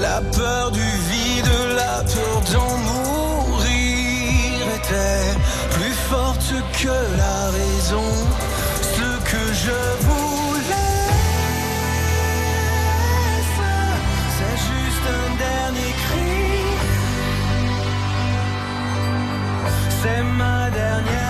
La peur du vide, la peur d'en mourir était plus forte que la raison. Ce que je voulais, c'est juste un dernier cri. C'est ma dernière.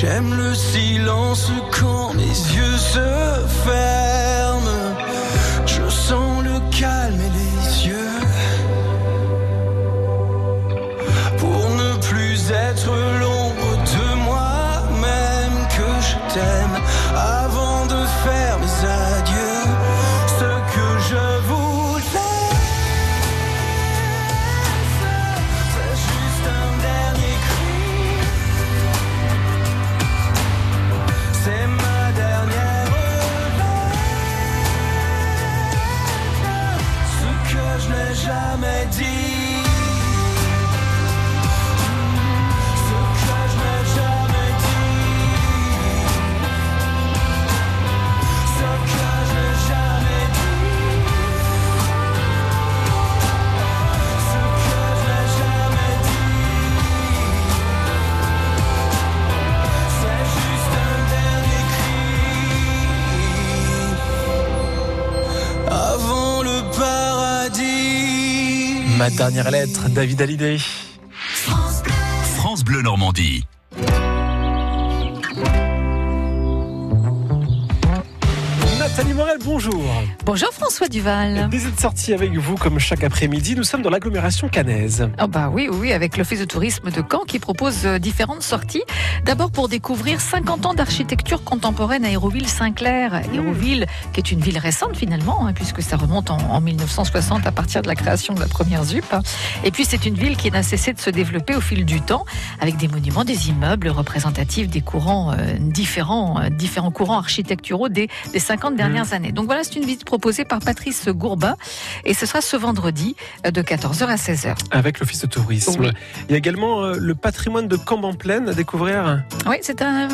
J'aime le silence quand mes yeux se ferment. comedy. Ma dernière lettre, David Hallyday. France Bleu Normandie. Nathalie Morel, bonjour. Bonjour François Duval. Plaisir de sortie avec vous comme chaque après-midi. Nous sommes dans l'agglomération cannaise. Oh bah oui, oui, avec l'Office de tourisme de Caen qui propose euh, différentes sorties. D'abord pour découvrir 50 ans d'architecture contemporaine à Hérouville-Saint-Clair. Hérouville, qui est une ville récente finalement, hein, puisque ça remonte en, en 1960 à partir de la création de la première ZUP. Et puis c'est une ville qui n'a cessé de se développer au fil du temps, avec des monuments, des immeubles représentatifs des courants euh, différents, euh, différents courants architecturaux des, des 50 dernières années. Donc voilà, c'est une visite proposée par Patrice Gourbin, et ce sera ce vendredi euh, de 14h à 16h. Avec l'Office de tourisme. Oui. Il y a également euh, le patrimoine de Camp en plaine à découvrir. Oui, c'est un,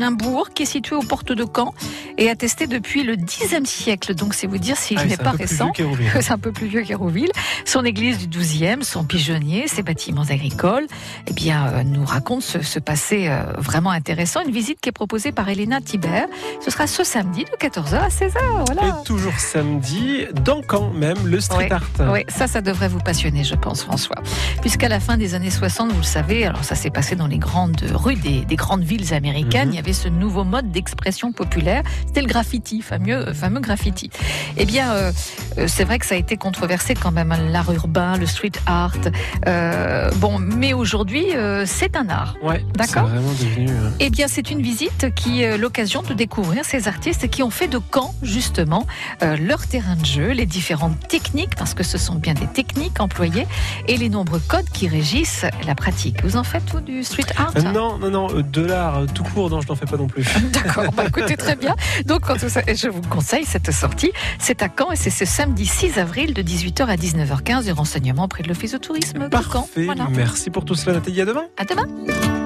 un bourg qui est situé aux portes de Caen et attesté depuis le Xe siècle. Donc c'est vous dire si Ah, un pas récent. C'est un peu plus vieux qu'Hérouville. Son église du XIIe, son pigeonnier, ses bâtiments agricoles, eh bien, euh, nous raconte ce, ce passé euh, vraiment intéressant. Une visite qui est proposée par Elena Thibert. Ce sera ce samedi de 14h à 16h. Voilà. Et toujours samedi, dans Caen même, le street Oui, art. Oui, ça, ça devrait vous passionner, je pense, François. Puisqu'à la fin des années 60, vous le savez, alors ça s'est passé dans les grandes rues des, des grandes villes américaines, Mhm. il y avait ce nouveau mode d'expression populaire, c'était le graffiti, fameux, fameux graffiti. Eh bien, euh, euh, c'est vrai que ça a été controversé quand même, hein, l'art urbain, le street art. Euh, bon, mais aujourd'hui, euh, c'est un art. Ouais, c'est D'accord. vraiment devenu. euh, Eh bien, c'est une visite qui est l'occasion de découvrir ces artistes qui ont fait de Caen, justement, euh, leur terrain de jeu, les différentes techniques, parce que ce sont bien des techniques employées, et les nombreux codes qui régissent la pratique. Vous en faites, vous, du street art euh, non, non, non, euh, de l'art tout court, non, je n'en fais pas non plus. D'accord, bah, écoutez, très bien. Donc, quand vous- je vous conseille cette sortie. C'est à Caen et c'est ce samedi 6 avril de 18h à 19h15 du renseignement auprès de l'Office de tourisme de Caen. Parfait, Voilà. merci pour tout cela, Nathalie. À demain. À demain.